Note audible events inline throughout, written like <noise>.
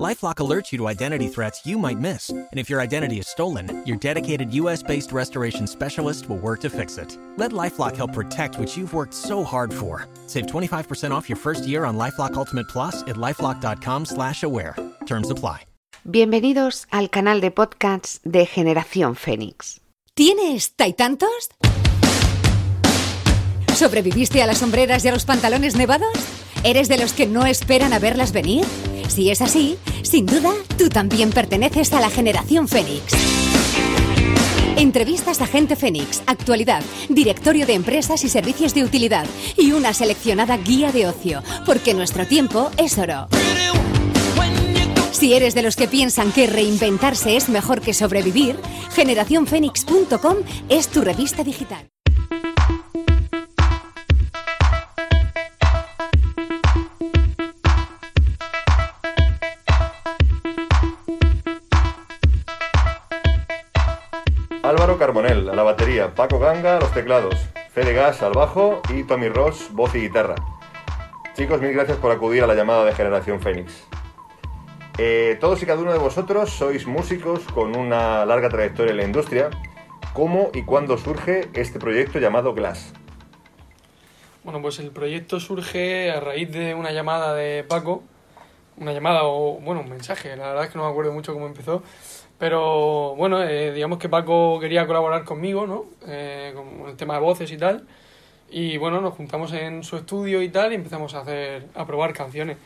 LifeLock alerts you to identity threats you might miss, and if your identity is stolen, your dedicated U.S.-based restoration specialist will work to fix it. Let LifeLock help protect what you've worked so hard for. Save 25% off your first year on LifeLock Ultimate Plus at lifeLock.com/aware. Terms apply. Bienvenidos al canal de podcasts de Generación Fénix. ¿Tienes taitantos? ¿Sobreviviste a las sombreras y a los pantalones nevados? ¿Eres de los que no esperan a verlas venir? Si es así, sin duda, tú también perteneces a la generación Fénix. Entrevistas a Gente Fénix, actualidad, directorio de empresas y servicios de utilidad y una seleccionada guía de ocio, porque nuestro tiempo es oro. Si eres de los que piensan que reinventarse es mejor que sobrevivir, generacionfénix.com es tu revista digital. A la batería, Paco Ganga a los teclados, Fede Gas al bajo y Tommy Ross voz y guitarra. Chicos, mil gracias por acudir a la llamada de Generación Fénix. Eh, todos y cada uno de vosotros sois músicos con una larga trayectoria en la industria. ¿Cómo y cuándo surge este proyecto llamado Glass? Bueno, pues el proyecto surge a raíz de una llamada de Paco, una llamada o, bueno, un mensaje, la verdad es que no me acuerdo mucho cómo empezó, pero bueno, eh, digamos que Paco quería colaborar conmigo, ¿no? Eh, con el tema de voces y tal, y bueno, nos juntamos en su estudio y tal y empezamos a hacer, a probar canciones.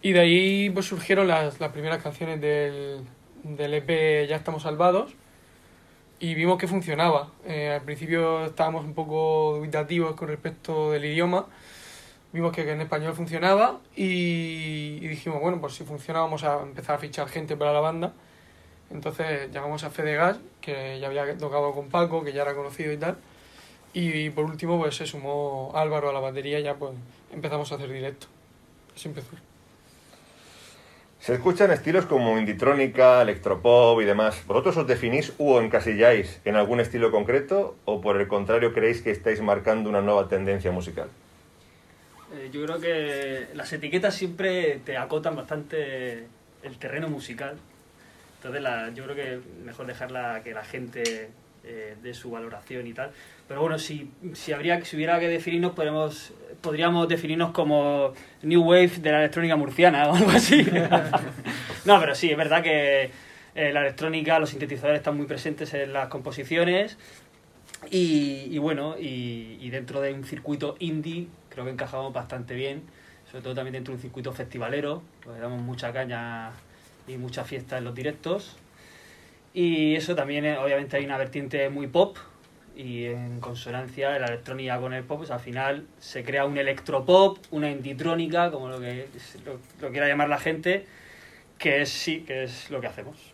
Y de ahí pues surgieron las, las primeras canciones del, del EP Ya estamos salvados, y vimos que funcionaba. Eh, al principio estábamos un poco dubitativos con respecto del idioma. Vimos que en español funcionaba y, y dijimos, bueno, pues si funciona vamos a empezar a fichar gente para la banda. Entonces llamamos a Fede Gas, que ya había tocado con Paco, que ya era conocido y tal. Y, por último pues se sumó Álvaro a la batería y ya pues empezamos a hacer directo. Así empezó. Se escuchan estilos como inditrónica, electropop y demás. ¿Vosotros os definís u encasilláis en algún estilo concreto o por el contrario creéis que estáis marcando una nueva tendencia musical? Eh, yo creo que las etiquetas siempre te acotan bastante el terreno musical. Entonces la, yo creo que mejor dejarla que la gente eh, dé su valoración y tal. Pero bueno, si, si, habría, si hubiera que definirnos, podemos, podríamos definirnos como New Wave de la electrónica murciana o algo así. <laughs> no, pero sí, es verdad que eh, la electrónica, los sintetizadores están muy presentes en las composiciones. Y, y bueno, y, y, dentro de un circuito indie, creo que encajamos bastante bien. Sobre todo también dentro de un circuito festivalero, pues le damos mucha caña y mucha fiesta en los directos. Y eso también, obviamente, hay una vertiente muy pop, y en consonancia de la electrónica con el pop, pues al final se crea un electropop, una inditrónica, como lo que lo, quiera llamar la gente, que es sí, que es lo que hacemos.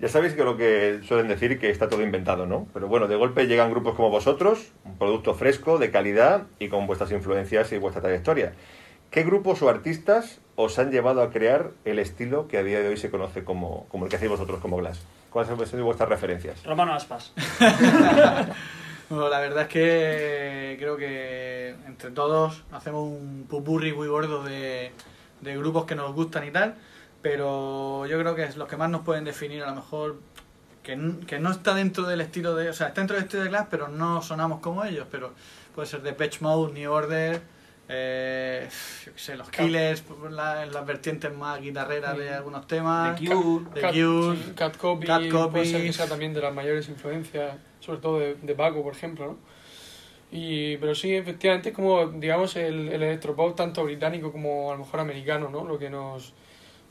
Ya sabéis que lo que suelen decir que está todo inventado, ¿no? Pero bueno, de golpe llegan grupos como vosotros, un producto fresco, de calidad y con vuestras influencias y vuestra trayectoria. ¿Qué grupos o artistas os han llevado a crear el estilo que a día de hoy se conoce como, como el que hacéis vosotros como Glass? ¿Cuáles han sido vuestras referencias? Romano Aspas. <laughs> bueno, la verdad es que creo que entre todos hacemos un pupurri muy gordo de, de, grupos que nos gustan y tal, pero yo creo que es los que más nos pueden definir a lo mejor que, que no está dentro del estilo de... O sea, está dentro del estilo de Glass, pero no sonamos como ellos, pero puede ser de Patch Mode, New Order... Eh, yo qué sé, los Killers, la, las vertientes más guitarreras de algunos temas. The Cure. The Cure. Sí, Cat Copy. Cat Copy. Puede ser que sea también de las mayores influencias, sobre todo de, de Paco, por ejemplo, ¿no? Y, pero sí, efectivamente es como, digamos, el, el electropop tanto británico como a lo mejor americano, ¿no? Lo que nos,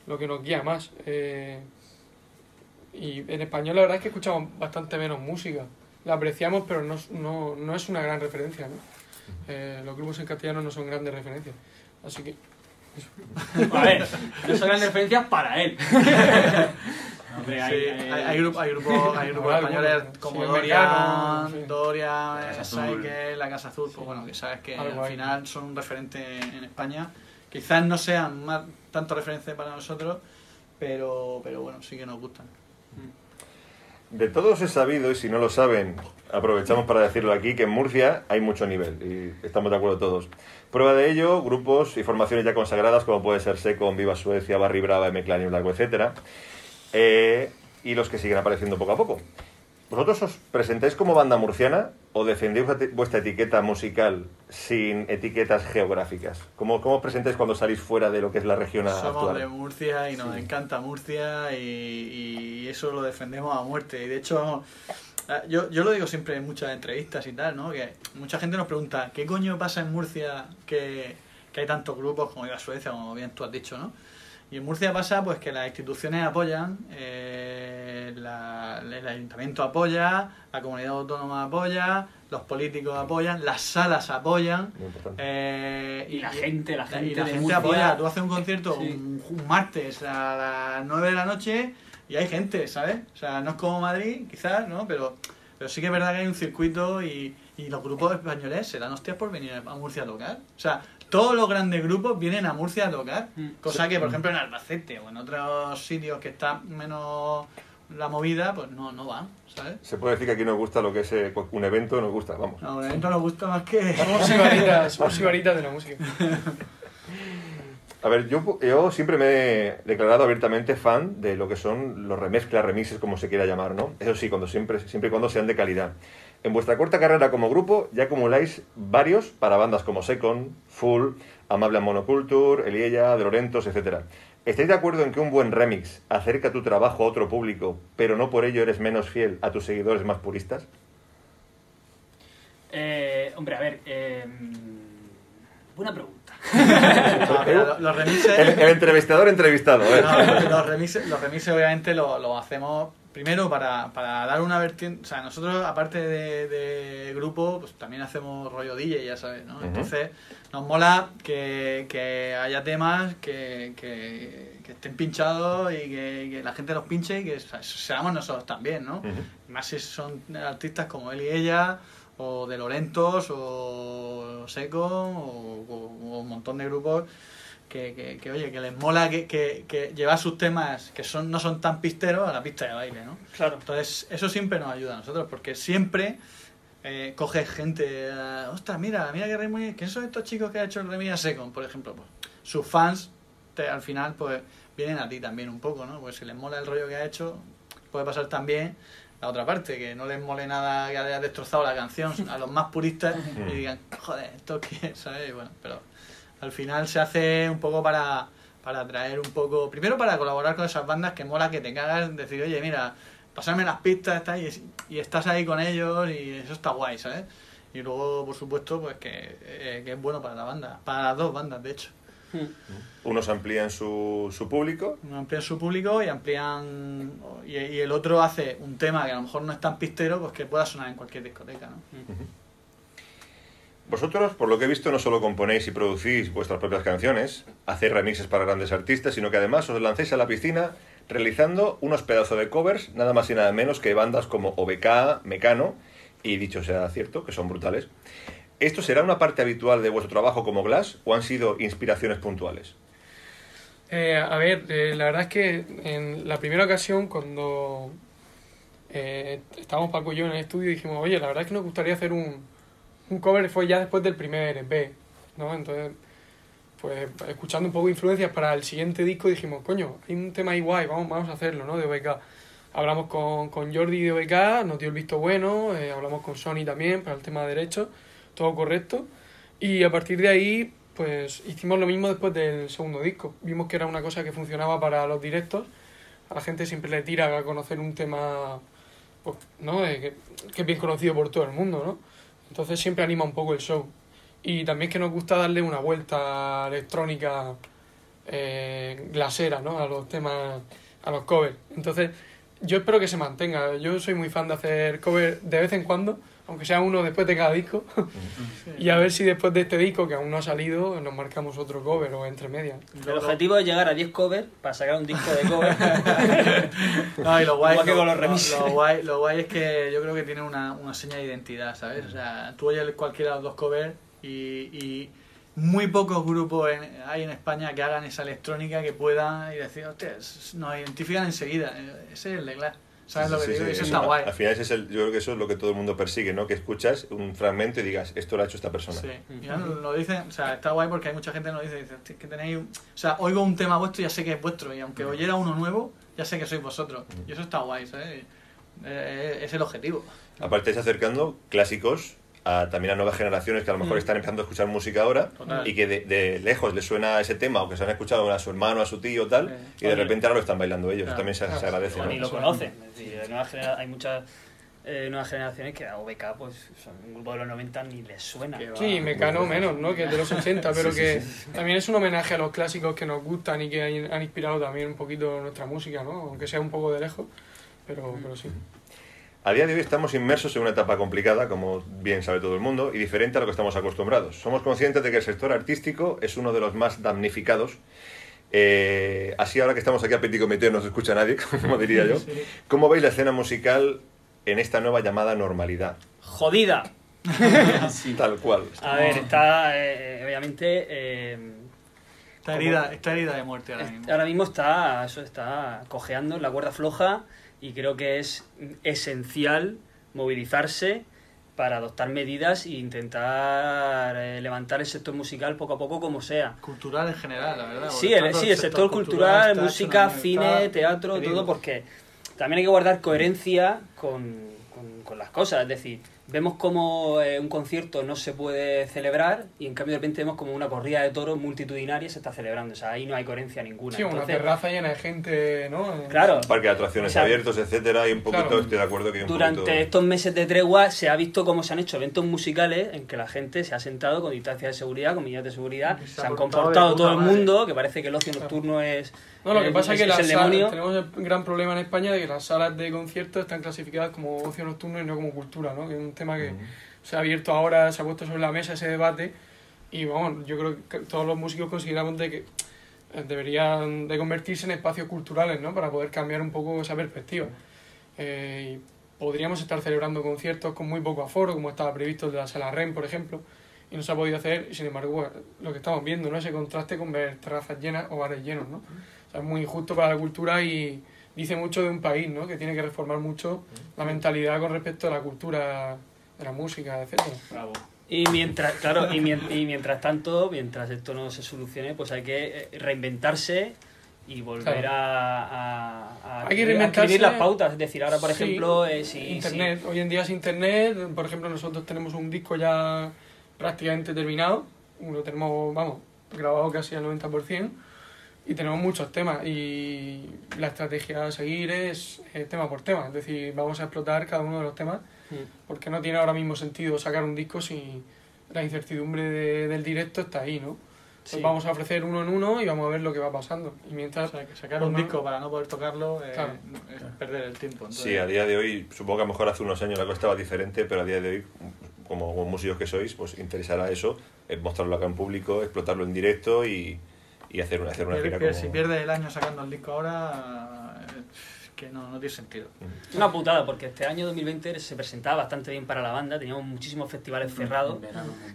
lo que nos guía más. Eh, y en español la verdad es que escuchamos bastante menos música. La apreciamos, pero no, no, no es una gran referencia, ¿no? Eh, los grupos en castellano no son grandes referencias. Así que. Eso. <laughs> A ver, no son grandes referencias para él. <laughs> Hombre, hay, sí, hay, hay, hay, grupos, <laughs> hay grupos, hay grupos Bueno, españoles como sí, Dorian, americano, sí. Doria, La Casa La Casa Azul, pues bueno, que sabes que Algo al hay. final son un referente en España. Quizás no sean más tanto referencia para nosotros, pero, pero bueno, sí que nos gustan. De todos es sabido, y si no lo saben, aprovechamos para decirlo aquí, que en Murcia hay mucho nivel, y estamos de acuerdo todos. Prueba de ello, grupos y formaciones ya consagradas, como puede ser Seco, Viva Suecia, Barry Brava, M-Clan y Blanco, etc. Eh, y los que siguen apareciendo poco a poco. ¿Vosotros os presentáis como banda murciana o defendéis vuestra etiqueta musical sin etiquetas geográficas? ¿Cómo, cómo os presentáis cuando salís fuera de lo que es la región Somos actual? de Murcia y nos Sí. encanta Murcia y, y eso lo defendemos a muerte. Y de hecho, vamos, ah, yo, yo lo digo siempre en muchas entrevistas y tal, ¿no? Que mucha gente nos pregunta, ¿qué coño pasa en Murcia que, que hay tantos grupos como iba Suecia, como bien tú has dicho, ¿no? Y en Murcia pasa pues que las instituciones apoyan, eh, la- el ayuntamiento apoya, la comunidad autónoma apoya, los políticos apoyan, las salas apoyan. Eh, Y la gente, la y gente la de gente apoya. Tú haces un concierto Sí. un, un martes a las 9 de la noche y hay gente, ¿sabes? O sea, no es como Madrid, quizás, ¿no? Pero, pero sí que es verdad que hay un circuito y, y los grupos españoles se dan hostias por venir a Murcia a tocar. O sea, todos los grandes grupos vienen a Murcia a tocar. Mm. Cosa que, por ejemplo, en Albacete o en otros sitios que está menos la movida, pues no, no van, ¿sabes? Se puede decir que aquí nos gusta lo que es eh, un evento, nos gusta, vamos. A un evento nos gusta más que... Somos sibaritas, somos sibaritas de la música. A ver, yo, yo siempre me he declarado abiertamente fan de lo que son los remezclas, remixes, como se quiera llamar, ¿no? Eso sí, cuando siempre, siempre y cuando sean de calidad. En vuestra corta carrera como grupo ya acumuláis varios para bandas como Second, Full, Amable Monoculture, Eliella, De Lorentos, etc. ¿Estáis de acuerdo en que un buen remix acerca tu trabajo a otro público, pero no por ello eres menos fiel a tus seguidores más puristas? Eh, hombre, a ver. eh, buena pregunta. No, <laughs> <laughs> mira, los- los remixes... El, el entrevistador entrevistado, a ver. No, los remixes, los remixes obviamente lo, lo hacemos primero para, para dar una vertiente, o sea, nosotros aparte de, de grupo, pues también hacemos rollo DJ, ya sabes, ¿no? Entonces nos mola que, que haya temas que, que, que estén pinchados y que, que la gente los pinche y que se- seamos nosotros también, ¿no? Más si son artistas como él y ella, o de Lorentos, o Seco, o, o- o un montón de grupos que, que, que, oye, que les mola que, que, que llevar sus temas que son no son tan pisteros a la pista de baile, ¿no? Claro. Entonces, eso siempre nos ayuda a nosotros, porque siempre eh, coges gente, eh, ostras, mira, mira qué remix, ¿quiénes son estos chicos que ha hecho el remix a Second, por ejemplo? Pues, sus fans, te- al final, pues, vienen a ti también un poco, ¿no? Pues si les mola el rollo que ha hecho, puede pasar también la otra parte, que no les mole nada que haya destrozado la canción a los más puristas <laughs> y digan, joder, esto qué, ¿sabes? Y bueno, pero al final se hace un poco para, para atraer un poco, primero para colaborar con esas bandas que mola que te cagas, decir, oye, mira, pasarme las pistas está, y, y estás ahí con ellos y eso está guay, ¿sabes? Y luego, por supuesto, pues que, eh, que es bueno para la banda, para las dos bandas, de hecho. Unos amplían su, su público Uno amplían su público y amplían. Y, y el otro hace un tema que a lo mejor no es tan pistero, pues que pueda sonar en cualquier discoteca, ¿no? Vosotros, por lo que he visto, no solo componéis y producís vuestras propias canciones, hacéis remixes para grandes artistas, sino que además os lancéis a la piscina realizando unos pedazos de covers, nada más y nada menos que bandas como OBK, Mecano, y dicho sea cierto, que son brutales. ¿Esto será una parte habitual de vuestro trabajo como Glass o han sido inspiraciones puntuales? Eh, a ver, eh, la verdad es que en la primera ocasión cuando eh, estábamos Paco y yo en el estudio dijimos, oye, la verdad es que nos gustaría hacer un, un cover, fue ya después del primer EP, ¿no? Entonces, pues escuchando un poco de influencias para el siguiente disco dijimos, coño, hay un tema ahí guay, vamos, vamos a hacerlo, ¿no? De OBK. Hablamos con, con Jordi de OBK, nos dio el visto bueno, eh, hablamos con Sony también para el tema de derechos, todo correcto. Y a partir de ahí, pues hicimos lo mismo después del segundo disco. Vimos que era una cosa que funcionaba para los directos. A la gente siempre le tira a conocer un tema pues, ¿no? Eh, que, que es bien conocido por todo el mundo, ¿no? Entonces siempre anima un poco el show. Y también que nos gusta darle una vuelta electrónica eh, glasera, ¿no? A los temas, a los covers. Entonces, yo espero que se mantenga. Yo soy muy fan de hacer covers de vez en cuando, aunque sea uno después de cada disco. <laughs> y a ver si después de este disco, que aún no ha salido, nos marcamos otro cover o entre medias. El objetivo es llegar a 10 covers para sacar un disco de covers. <laughs> No, y lo guay, lo, con los lo- remixes. lo guay, lo guay es que yo creo que tiene una, una seña de identidad, ¿sabes? O sea, tú oyes cualquiera de los dos covers y, y, muy pocos grupos en- hay en España que hagan esa electrónica que puedan y decir, hostia, nos identifican enseguida. Eh, Ese es el de Glass. ¿Sabes Sí, lo que sí, digo? sí, Eso está guay. Al final ese es el, yo creo que eso es lo que todo el mundo persigue, ¿no? Que escuchas un fragmento y digas, esto lo ha hecho esta persona. Sí, ya lo dicen, o sea, está guay porque hay mucha gente que nos dice, dice "Hostia, es que tenéis, un-". o sea, oigo un tema vuestro y ya sé que es vuestro y aunque oyera uno nuevo, ya sé que sois vosotros. Y eso está guay, ¿sabes? Eh, es el objetivo. Aparte, está acercando clásicos a, también a nuevas generaciones que a lo mejor Mm. están empezando a escuchar música ahora Total. y que de, de lejos les suena ese tema o que se han escuchado a su hermano, a su tío tal, Sí. y de repente ahora lo están bailando ellos. Claro. También se, se agradece. o ¿no? ni lo conocen. Hay muchas eh, nuevas generaciones que a OBK, pues, son un grupo de los 90 ni les suena. Sí, Mecano menos, ¿no? Que es de los 80, pero Sí, sí, que sí, también es un homenaje a los clásicos que nos gustan y que han han inspirado también un poquito nuestra música, ¿no? Aunque sea un poco de lejos, pero, pero sí. A día de hoy estamos inmersos en una etapa complicada, como bien sabe todo el mundo, y diferente a lo que estamos acostumbrados. Somos conscientes de que el sector artístico es uno de los más damnificados. Eh, así ahora que estamos aquí a petit comité no se escucha nadie, <laughs> como diría yo. Sí. ¿Cómo veis la escena musical en esta nueva llamada normalidad? ¡Jodida! <laughs> Tal cual. A ver, está, eh, obviamente, eh, Está herida, está herida de muerte ahora mismo. ahora mismo está, eso está cojeando la cuerda floja y creo que es esencial movilizarse para adoptar medidas e intentar eh, levantar el sector musical poco a poco como sea. Cultural en general, la verdad. Sí, el, sí, el sector cultural, música, cine, teatro, todo, porque también hay que guardar coherencia con, con- con las cosas. Es decir, vemos como eh, un concierto no se puede celebrar y en cambio de repente vemos como una corrida de toros multitudinaria se está celebrando. O sea, ahí no hay coherencia ninguna. Sí, una terraza llena de gente, ¿no? Claro, Parque de atracciones O sea, abiertos, etcétera, y un poquito claro. estoy de acuerdo que hay un Durante poquito... estos meses de tregua se ha visto cómo se han hecho eventos musicales en que la gente se ha sentado con distancia de seguridad, con medidas de seguridad, se se, ha han comportado todo el madre. mundo, que parece que el ocio nocturno es, No, lo que pasa es que las el salas, tenemos el gran problema en España de que las salas de conciertos están clasificadas como ocio nocturno y no como cultura, ¿no? Que es un tema que se ha abierto ahora, se ha puesto sobre la mesa ese debate y vamos, yo creo que todos los músicos consideramos de que eh, deberían de convertirse en espacios culturales, ¿no? Para poder cambiar un poco esa perspectiva. Eh, podríamos estar celebrando conciertos con muy poco aforo, como estaba previsto el de la sala REM, por ejemplo, y no se ha podido hacer, sin embargo, bueno, lo que estamos viendo, ¿no? Ese contraste con ver terrazas llenas o bares llenos, ¿no? O sea, es muy injusto para la cultura y dice mucho de un país, ¿no? Que tiene que reformar mucho la mentalidad con respecto a la cultura, de la música, etcétera. Bravo. Y mientras, claro, y, mien- y mientras tanto, mientras esto no se solucione, pues hay que eh, reinventarse y volver Claro. a, a, a Hay que a reinventarse. escribir las pautas. Es decir, ahora, por Sí, ejemplo, eh, si, internet. Hoy en día es internet. Por ejemplo, nosotros tenemos un disco ya prácticamente terminado. Lo tenemos, vamos, grabado casi al 90%. Y tenemos muchos temas. Y la estrategia a seguir es eh, tema por tema. Es decir, vamos a explotar cada uno de los temas. Si- Porque no tiene ahora mismo sentido sacar un disco si la incertidumbre de- del directo está ahí, ¿no? Pues Sí. vamos a ofrecer uno en uno y vamos a ver lo que va pasando. Y O mientras sea, que sacar un Pues disco para no poder tocarlo eh, Claro. es perder el tiempo. Entonces, Sí, a día de hoy, supongo que a lo mejor hace unos años la cosa estaba diferente, pero a día de hoy, como, como músicos que sois, pues interesará eso, mostrarlo acá en público, explotarlo en directo y, y hacer, una, hacer una gira como... Si pierdes el año sacando el disco ahora, eh, que no, no tiene sentido. Una putada, porque este año 2020 se presentaba bastante bien para la banda, teníamos muchísimos festivales cerrados,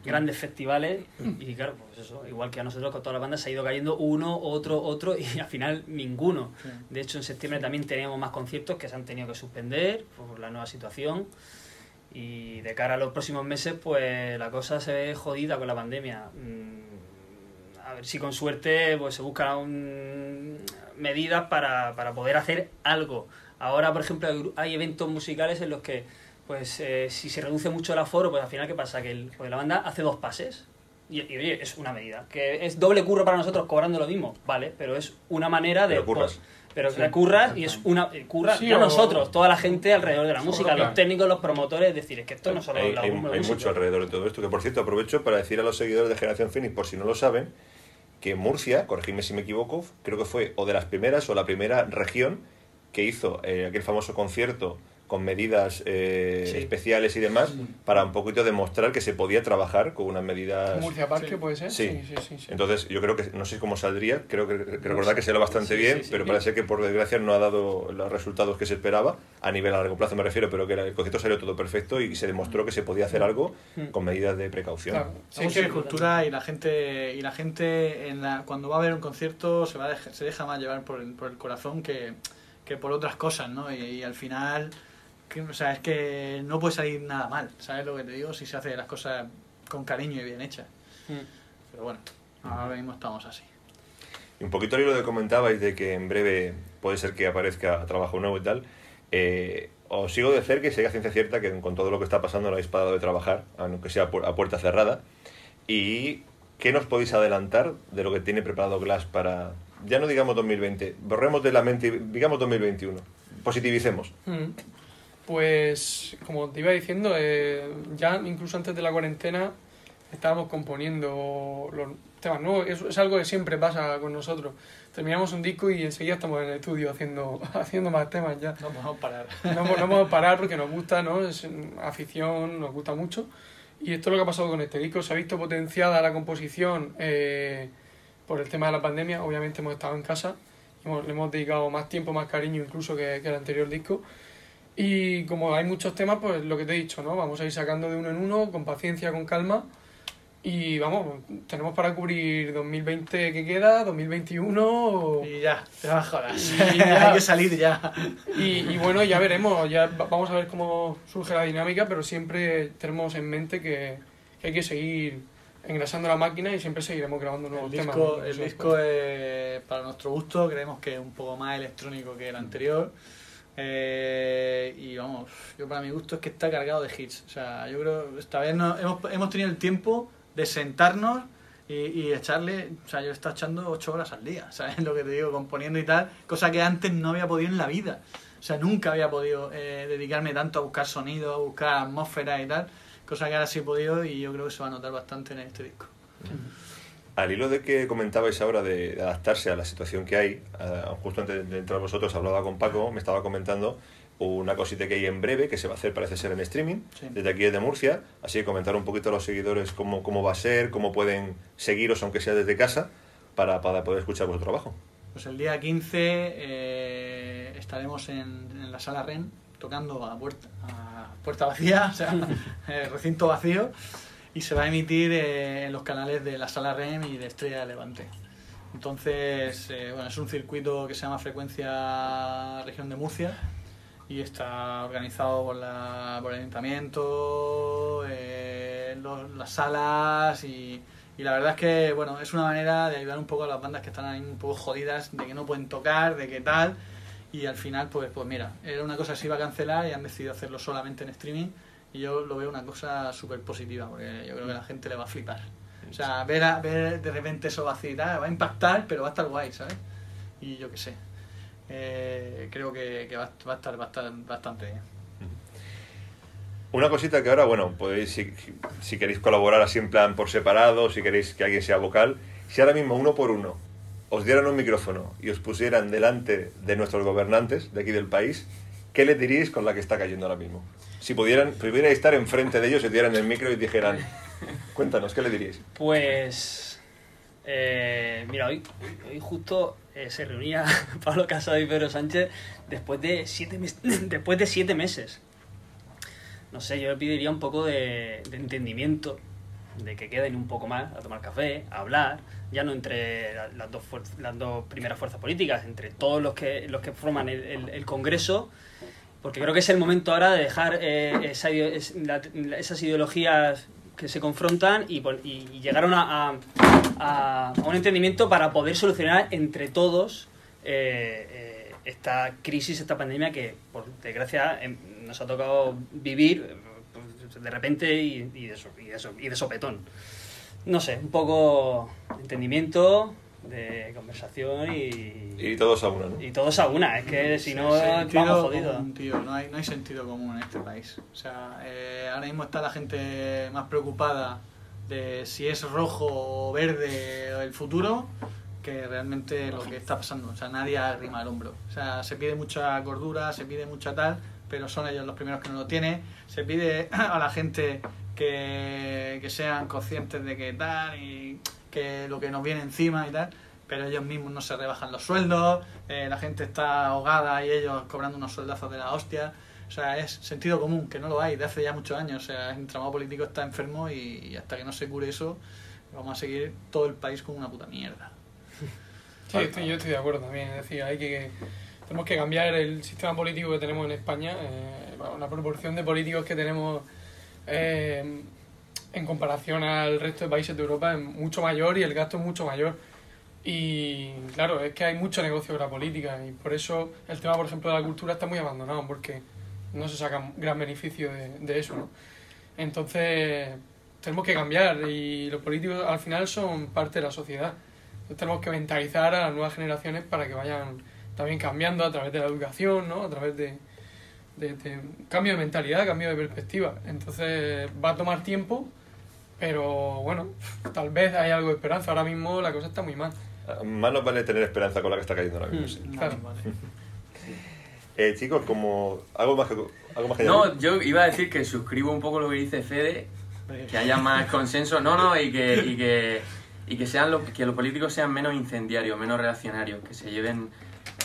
grandes festivales, y claro, pues eso, igual que a nosotros con todas las bandas se ha ido cayendo uno, otro, otro, y al final ninguno. Sí. De hecho, en septiembre también teníamos más conciertos que se han tenido que suspender por la nueva situación. Y de cara a los próximos meses, pues la cosa se ve jodida con la pandemia. Mm, ver si con suerte pues, se buscan medidas para, para poder hacer algo. Ahora, por ejemplo, hay eventos musicales en los que, pues, eh, si se reduce mucho el aforo, pues al final, ¿qué pasa? Que el- pues, la banda hace dos pases. Y, y, oye, es una medida. Que es doble curro para nosotros cobrando lo mismo, ¿vale? Pero es una manera de. Pero curras. pues, pero que curras y es una. eh, Curras, Sí, no o- nosotros, toda la gente alrededor de la música, los técnicos, los promotores, es decir, es que esto no solo hay, la hay- la hay mucho alrededor de todo esto, que por cierto aprovecho para decir a los seguidores de Generación Phoenix, por si no lo saben, que Murcia, corregidme si me equivoco, creo que fue o de las primeras o la primera región que hizo eh, aquel famoso concierto con medidas eh, Sí. especiales y demás, para un poquito demostrar que se podía trabajar con unas medidas... Murcia Parque Sí. puede ser. Sí. Sí, sí, sí. sí. Entonces, yo creo que, no sé cómo saldría, creo que, que recordar que será bastante Sí, bien, sí, sí. pero parece que por desgracia no ha dado los resultados que se esperaba, a nivel a largo plazo me refiero, pero que el concierto salió todo perfecto y se demostró que se podía hacer algo con medidas de precaución. Claro. Sí, Sí, es que sí, es cultura y la gente y la gente en la, cuando va a ver un concierto se va a deja- se deja más llevar por el, por el corazón que, que por otras cosas, ¿no? Y, y al final, que, o sea, es que no puede salir nada mal, ¿sabes lo que te digo? Si se hace las cosas con cariño y bien hechas. Mm. Pero bueno, ahora mismo estamos así. Y un poquito de que comentabais de que en breve puede ser que aparezca trabajo nuevo y tal, eh, os sigo de cerca y sé que a ciencia cierta que con todo lo que está pasando no habéis parado de trabajar, aunque sea a puerta cerrada. ¿Y qué nos podéis adelantar de lo que tiene preparado Glass para, ya no digamos 2020, borremos de la mente, digamos 2021, positivicemos? Mm. Pues, como te iba diciendo, eh, ya incluso antes de la cuarentena estábamos componiendo los temas nuevos. Es, es algo que siempre pasa con nosotros. Terminamos un disco y enseguida estamos en el estudio haciendo, <laughs> haciendo más temas ya. No podemos parar. No, no podemos parar porque nos gusta, ¿no? Es afición, nos gusta mucho. Y esto es lo que ha pasado con este disco. Se ha visto potenciada la composición eh, por el tema de la pandemia. Obviamente hemos estado en casa. hemos- le hemos dedicado más tiempo, más cariño incluso que, que el anterior disco. Y como hay muchos temas, pues lo que te he dicho, ¿no? Vamos a ir sacando de uno en uno, con paciencia, con calma. Y vamos, tenemos para cubrir 2020 que queda, 2021. Y ya, te vas jodas. Y <laughs> ya. Hay que salir ya. Y, y bueno, ya veremos, ya va- vamos a ver cómo surge la dinámica, pero siempre tenemos en mente que, que hay que seguir engrasando la máquina y siempre seguiremos grabando nuevos El temas. disco, ¿no? el disco es, para nuestro gusto, creemos que es un poco más electrónico que el anterior. Eh, y vamos, yo para mi gusto es que está cargado de hits. O sea, yo creo esta vez no, hemos, hemos tenido el tiempo de sentarnos y, echarle. O sea, yo he estado echando ocho horas al día, <laughs> ¿sabes lo que te digo? Componiendo y tal, cosa que antes no había podido en la vida. O sea, nunca había podido eh, dedicarme tanto a buscar sonido, a buscar atmósfera y tal, cosa que ahora sí he podido y yo creo que se va a notar bastante en este disco. Al hilo de que comentabais ahora de, de adaptarse a la situación que hay, eh, justo antes de entrar vosotros hablaba con Paco, me estaba comentando una cosita que hay en breve, que se va a hacer, parece ser en streaming, Sí. desde aquí desde Murcia, así que comentar un poquito a los seguidores cómo, cómo va a ser, cómo pueden seguiros, aunque sea desde casa, para, para poder escuchar vuestro trabajo. Pues el día 15 eh, estaremos en, en la sala REN tocando a puerta, a puerta vacía, <laughs> o sea, <laughs> recinto vacío, y se va a emitir eh, en los canales de la sala REN y de Estrella de Levante. Entonces, eh, bueno, es un circuito que se llama Frecuencia Región de Murcia y está organizado por, la, por el ayuntamiento, eh, los- las salas y, y la verdad es que bueno es una manera de ayudar un poco a las bandas que están ahí un poco jodidas, de que no pueden tocar, de qué tal y al final pues pues mira, era una cosa que se iba a cancelar y han decidido hacerlo solamente en streaming y yo lo veo una cosa súper positiva porque yo creo que a la gente le va a flipar. O sea, ver, a- ver de repente eso y tal, va a impactar, pero va a estar guay, ¿sabes? Y yo qué sé. Eh, creo que, que va, va a estar bastante, bastante bien. Una cosita que ahora, bueno, podéis, si, si queréis colaborar así en plan por separado, si queréis que alguien sea vocal, si ahora mismo uno por uno os dieran un micrófono y os pusieran delante de nuestros gobernantes de aquí del país, ¿qué les diríais con la que está cayendo ahora mismo? Si pudieran, pudierais estar enfrente de ellos y dieran el micro y dijeran, cuéntanos, ¿qué le diríais? Pues. eh, mira, hoy, hoy justo eh, se reunía <laughs> Pablo Casado y Pedro Sánchez después de siete, <laughs> después de siete meses. No sé, yo le pediría un poco de, entendimiento, de que queden un poco más a tomar café, a hablar, ya no entre la- las dos, las dos primeras fuerzas políticas, entre todos los que, los que forman el Congreso, porque creo que es el momento ahora de dejar eh, esa es- esas ideologías que se confrontan y, y- llegar a, un entendimiento para poder solucionar entre todos eh, eh, esta crisis, esta pandemia que, por desgracia, em, nos ha tocado vivir pues, de repente y, de, y y de sopetón. No sé, un poco entendimiento, de conversación y, Y todos a uno, ¿no? y todos a una. Es que si no, vamos jodidos. común, tío, no hay, no hay sentido común en este país. O sea, eh, ahora mismo está la gente más preocupada de si es rojo o verde el futuro que realmente lo que está pasando. O sea, nadie arrima el hombro. O sea, se pide mucha cordura, se pide mucha tal, pero son ellos los primeros que no lo tienen. Se pide <clears throat> a la gente que, que sean conscientes de que tal y que lo que nos viene encima y tal, pero ellos mismos no se rebajan los sueldos, eh, la gente está ahogada y ellos cobrando unos sueldazos de la hostia. O sea, es sentido común, que no lo hay de hace ya muchos años. O sea, el entramado político está enfermo y, hasta que no se cure eso, vamos a seguir todo el país como una puta mierda. Sí, estoy- yo estoy de acuerdo también. Es decir, hay que, tenemos que cambiar el sistema político que tenemos en España. eh, proporción de políticos que tenemos eh, en comparación al resto de países de Europa es mucho mayor y el gasto es mucho mayor. Y claro, es que hay mucho negocio con la política y por eso el tema, por ejemplo, de la cultura está muy abandonado porque no se saca gran beneficio de, de eso, ¿no? Entonces, tenemos que cambiar y los políticos al final son parte de la sociedad. Entonces, tenemos que mentalizar a las nuevas generaciones para que vayan también cambiando a través de la educación, ¿no? A través de, de, de cambio de mentalidad, cambio de perspectiva. Entonces, va a tomar tiempo, pero bueno, tal vez hay algo de esperanza. Ahora mismo la cosa está muy mal. Más nos vale tener esperanza con la que está cayendo ahora mismo. sí. Claro. Vale. <laughs> Eh, chicos, como algo más que algo más que No, añadir? yo iba a decir que suscribo un poco lo que dice Fede, que haya más <laughs> consenso, no, no, y que, y que, y que sean los, que los políticos sean menos incendiarios, menos reaccionarios, que se lleven,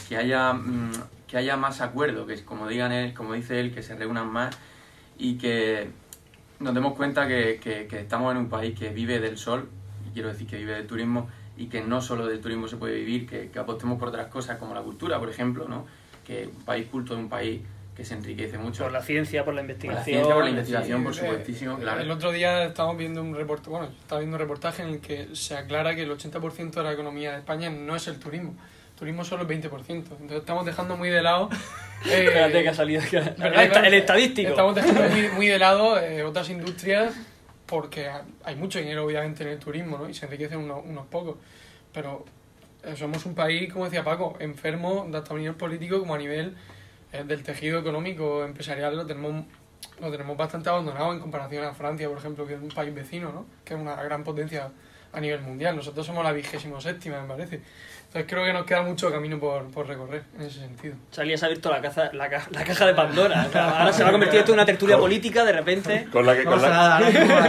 que haya, mm, que haya más acuerdo, que como digan él, como dice él, que se reúnan más y que nos demos cuenta que, que- que estamos en un país que vive del sol, y quiero decir que vive del turismo, y que no solo del turismo se puede vivir, que, que apostemos por otras cosas como la cultura, por ejemplo, ¿no? que un país culto es un país que se enriquece mucho. Por la ciencia, por la Por la investigación. ciencia, por la investigación, por Sí, supuestísimo, eh, claro. El otro día estábamos viendo un reportaje, bueno, estaba viendo un reportaje en el que se aclara que el 80% de la economía de España no es el turismo. Turismo solo el 20%. Entonces estamos dejando muy de lado... <laughs> eh, Espérate que ha salido el, esta- el estadístico. Estamos dejando muy, muy de lado <laughs> eh, otras industrias porque hay mucho dinero obviamente en el turismo ¿no? y se enriquecen unos, unos pocos. Pero eh, somos un país, como decía Paco, enfermo tanto a nivel político como a nivel eh, del tejido económico empresarial. Lo tenemos, lo tenemos bastante abandonado en comparación a Francia, por ejemplo, que es un país vecino, ¿no? que es una gran potencia a nivel mundial. Nosotros somos la vigésimo séptima, me parece. Entonces creo que nos queda mucho camino por, por recorrer en ese sentido. Salía se ha abierto la, caza, la, ca- la caja de Pandora. O <laughs> sea, ahora se va a convertir esto en una tertulia política de repente. <laughs> Con la que, No con la,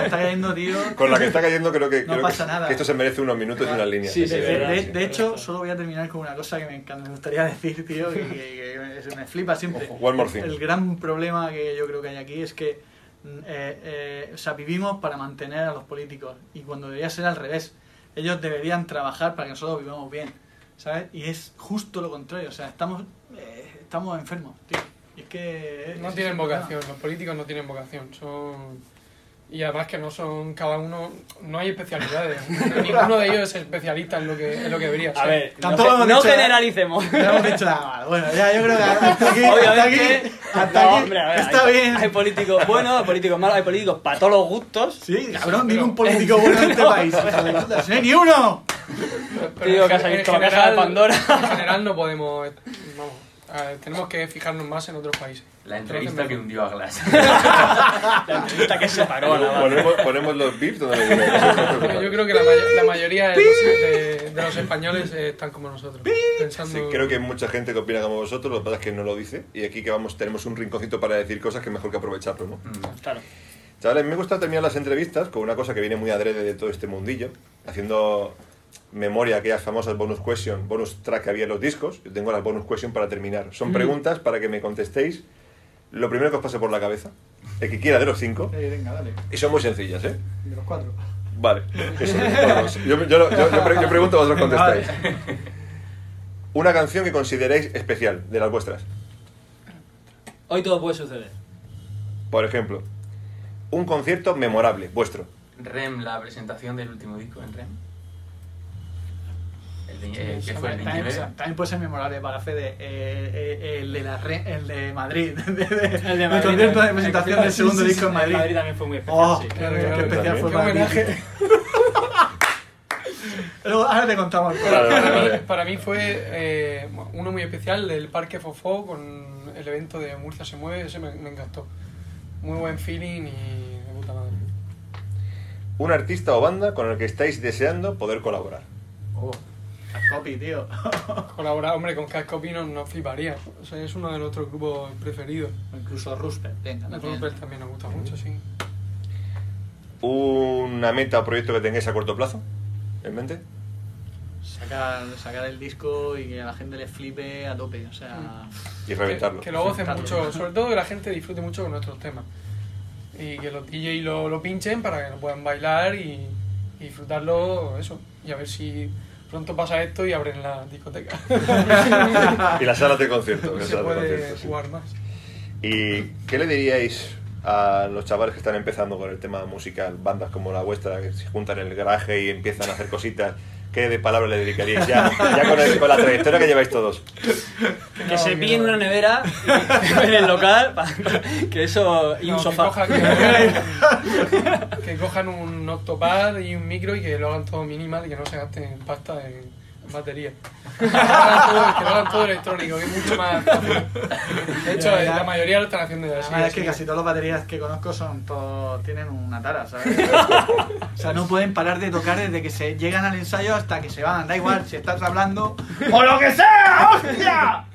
está cayendo, <laughs> tío. con la que está cayendo creo que, No creo pasa que, nada. que esto se merece unos minutos y unas líneas. Sí, sí, De, hecho, solo voy a terminar con una cosa que me, encanta- me gustaría decir, tío, y que, que- que me flipa siempre. Ojo, one more thing. El gran problema que yo creo que hay aquí es que mm, eh, eh, o sea, vivimos para mantener a los políticos y cuando debería ser al revés. Ellos deberían trabajar para que nosotros vivamos bien, ¿sabes? Y es justo lo contrario, o sea, estamos, eh, estamos enfermos, tío. Y es que... No ese tienen vocación, los políticos no tienen vocación, son... Y además que no son cada uno, no hay especialidades, <laughs> ninguno de ellos es especialista en lo que, en lo que debería ser. A ver, no, Tampoco no generalicemos. No hemos dicho nada malo. Bueno, ya yo creo que hasta aquí, hasta Obviamente, aquí, hasta no, aquí hombre, a ver, está hay, bien. Hay políticos buenos, hay políticos malos, hay políticos para todos los gustos. Sí, cabrón, dime un político bueno en este <laughs> país. no hay ni uno. Digo en que has gen- abierto en la caja de Pandora. En general no podemos, eh, vamos, a ver, tenemos que fijarnos más en otros países. La entrevista que hundió a Glass. <laughs> La entrevista que se paró, la. Ponemos, ponemos los bips donde lo Yo, creo que la, may- la mayoría de los, de, de los españoles eh, están como nosotros, pensando... Sí, creo que hay mucha gente que opina como vosotros, lo que pasa es que no lo dice. Y aquí que vamos, tenemos un rinconcito para decir cosas que mejor que aprovecharlo, ¿no? Claro. Chavales, me gusta terminar las entrevistas con una cosa que viene muy adrede de todo este mundillo, haciendo memoria aquellas famosas bonus question, bonus track que había en los discos. Yo tengo las bonus question para terminar. Son preguntas para que me contestéis lo primero que os pase por la cabeza, el que quiera de los cinco, Eh, venga, dale. y son muy sencillas, ¿eh? De los cuatro. Vale. Eso, vamos. Yo, yo, yo- yo pre- yo pregunto, vosotros contestáis. Una canción que consideréis especial, de las vuestras. Hoy todo puede suceder. Por ejemplo, un concierto memorable, vuestro. REM, la presentación del último disco en REM. El eh, que fue el de también, Inquiver. también puede ser memorable para Fede eh, eh, el, de la re- el de Madrid. <laughs> de- de- El de el Madrid, concierto de presentación el- del <laughs> segundo sí, sí, disco en Madrid. Madrid también fue muy especial. Oh, sí. qué, especial también. fue para homenaje. <laughs> Luego, ahora te contamos. Para, vale, mí, para mí fue eh, uno muy especial del Parque Fofó con el evento de Murcia se mueve, ese me, me encantó. Muy buen feeling y de puta madre. Un artista o banda con el que estáis deseando poder colaborar. Oh. Copy, tío. <laughs> Colaborar, hombre, con Cash Copy nos, nos fliparía. O sea, es uno de nuestros grupos preferidos. O incluso Rusper, venga, también. Rupert también nos gusta mucho, sí. ¿Una meta o proyecto que tengáis a corto plazo en mente? Sacar, sacar el disco y que a la gente le flipe a tope, o sea... Y reventarlo. Que, que lo gocen mucho, sobre todo que la gente disfrute mucho con nuestros temas. Y que los DJ lo, lo pinchen para que lo puedan bailar y, y disfrutarlo, eso. Y a ver si pronto pasa esto y abren la discoteca. <laughs> Y las salas de conciertos. las se salas de puede sí. jugar más. ¿Y qué le diríais a los chavales que están empezando con el tema musical, bandas como la vuestra, que se juntan en el garaje y empiezan a hacer cositas? ¿Qué de palabras le dedicaríais ya, ya con, el- con la trayectoria que lleváis todos? Que No, se no. una nevera <laughs> en el local, que eso. y un sofá. Que cojan, que, <laughs> que cojan un octopad y un micro y que lo hagan todo minimal y que no se gasten pasta en, en batería. Que lo hagan todo, que lo hagan todo electrónico, que es mucho más fácil. De hecho, la mayoría lo están haciendo ya así. Además, es que casi todas las baterías que conozco son todos, tienen una tara, ¿sabes? <laughs> o sea, no pueden parar de tocar desde que se llegan al ensayo hasta que se van. Da igual si estás hablando o lo que sea, hostia.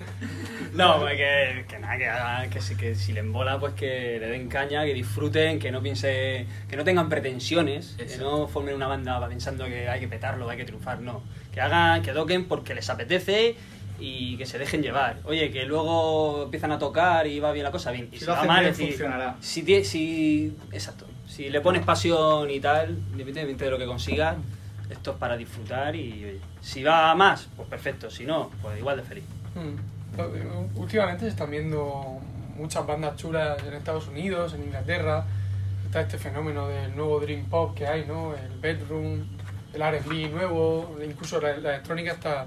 No, pues que, que nada, que, que, si, que si le embola, pues que le den caña, que disfruten, que no piense, que no tengan pretensiones, que no formen una banda pensando que hay que petarlo, hay que triunfar, no. Que hagan, que toquen porque les apetece y que se dejen llevar. Oye, que luego empiezan a tocar y va bien la cosa, bien. Y Si si, lo va hacen mal, bien, decir, funcionará. Si, si, exacto. Si le pones pasión y tal, independientemente de lo que consigas, esto es para disfrutar y oye, si va más, pues perfecto. Si no, pues igual de feliz. Mm. Últimamente se están viendo muchas bandas chulas en Estados Unidos, en Inglaterra. Está este fenómeno del nuevo Dream Pop que hay, ¿no? El Bedroom, el R&B nuevo, incluso la, electrónica está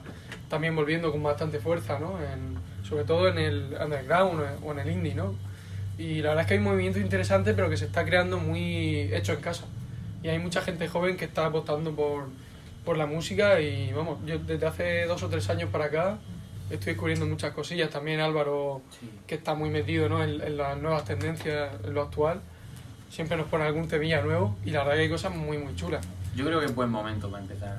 también volviendo con bastante fuerza, ¿no? Sobre todo en el underground o en el indie, ¿no? Y la verdad es que hay un movimiento interesante, pero que se está creando muy hecho en casa. Y hay mucha gente joven que está apostando por, por la música y vamos, yo desde hace dos o tres años para acá estoy descubriendo muchas cosillas. También Álvaro, que está muy metido ¿no? en, en las nuevas tendencias, en lo actual, siempre nos pone algún temilla nuevo y la verdad que hay cosas muy, muy chulas. Yo creo que es buen momento para empezar.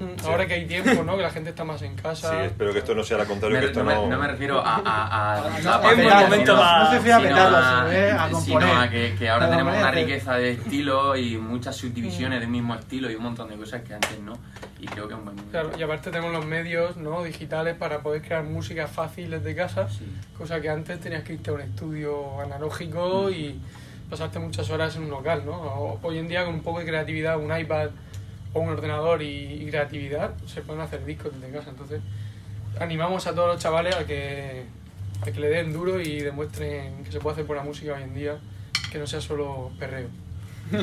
La. Mm, Ahora que hay tiempo, ¿no? que la gente está más en Sí, casa. espero que esto no sea lo contrario, Me- que esto no, me, no... no me refiero a... a, a, <laughs> No, momento sino- no se fía a sino a- sino que, que ahora tenemos una riqueza de estilo y muchas subdivisiones del mismo estilo y un montón de cosas que antes no. Y creo que es un buen momento. Claro, y aparte tenemos los medios ¿no? digitales para poder crear música fácil desde casa, Sí. cosa que antes tenías que irte a un estudio analógico y pasarte muchas horas en un local. ¿no? Hoy en día con un poco de creatividad, un iPad o un ordenador y, y creatividad, se pueden hacer discos desde casa. Entonces, animamos a todos los chavales a que, a que le den duro y demuestren que se puede hacer buena música hoy en día, que no sea solo perreo. <laughs>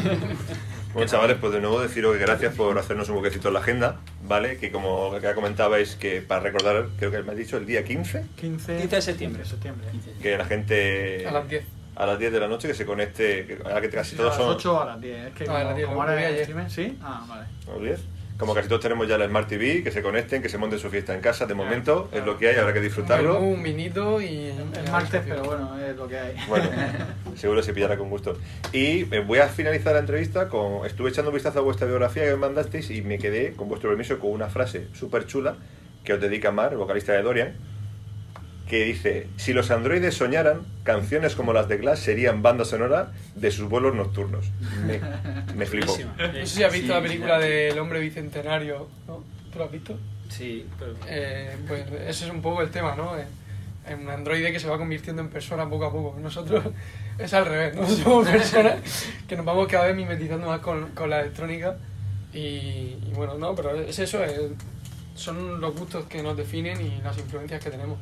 Bueno, chavales, pues de nuevo deciros que gracias por hacernos un huequecito en la agenda, ¿vale? Que como ya comentabais, que para recordar, creo que me has dicho el día 15, 15, 15 de septiembre. de septiembre. que la gente A las 10. A las 10 de la noche que se conecte, ahora que casi Sí, todos a las son 8 o a las 10. Es que como, a las 10, como lo ahora vi es ayer. streaming, ¿sí? Ah, vale. a las 10. Como casi todos tenemos ya la Smart TV, que se conecten, que se monten su fiesta en casa, de momento es lo que hay, habrá que disfrutarlo. Un vinito y... Es martes, pero bueno, es lo que hay. Bueno, <laughs> seguro se pillará con gusto. Y eh, voy a finalizar la entrevista con. Estuve echando un vistazo a vuestra biografía que me mandasteis y me quedé, con vuestro permiso, con una frase súper chula que os dedica Mar, vocalista de Dorian, que dice: Si los androides soñaran, canciones como las de Glass serían banda sonora de sus vuelos nocturnos. Me, me flipó. No sé si has visto Sí, la película sí. del hombre bicentenario, ¿no? ¿Tú lo has visto? Sí, pero... Eh, pues ese es un poco el tema, ¿no? Eh, En un androide que se va convirtiendo en persona poco a poco. Nosotros es al revés, ¿no? <laughs> Somos personas que nos vamos cada vez mimetizando más con, con la electrónica y, y bueno, no, pero es eso, es- son los gustos que nos definen y las influencias que tenemos.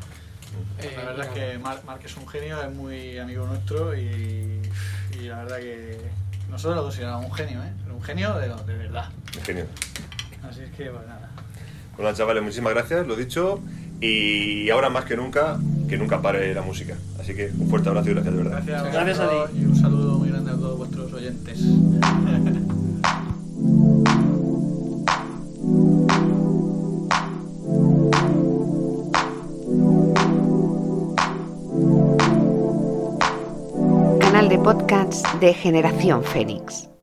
Eh, La verdad es que. Marc, es un genio, es muy amigo nuestro y, y la verdad que nosotros lo consideramos un genio, ¿eh? Un genio de, lo- de verdad. Genial. Así es que, pues nada. Bueno, chavales, muchísimas gracias, lo dicho. Y ahora más que nunca, que nunca pare la música. Así que un fuerte abrazo y gracias de verdad. Gracias, Gracias a ti. Y un saludo muy grande a todos vuestros oyentes. De Generación Fénix.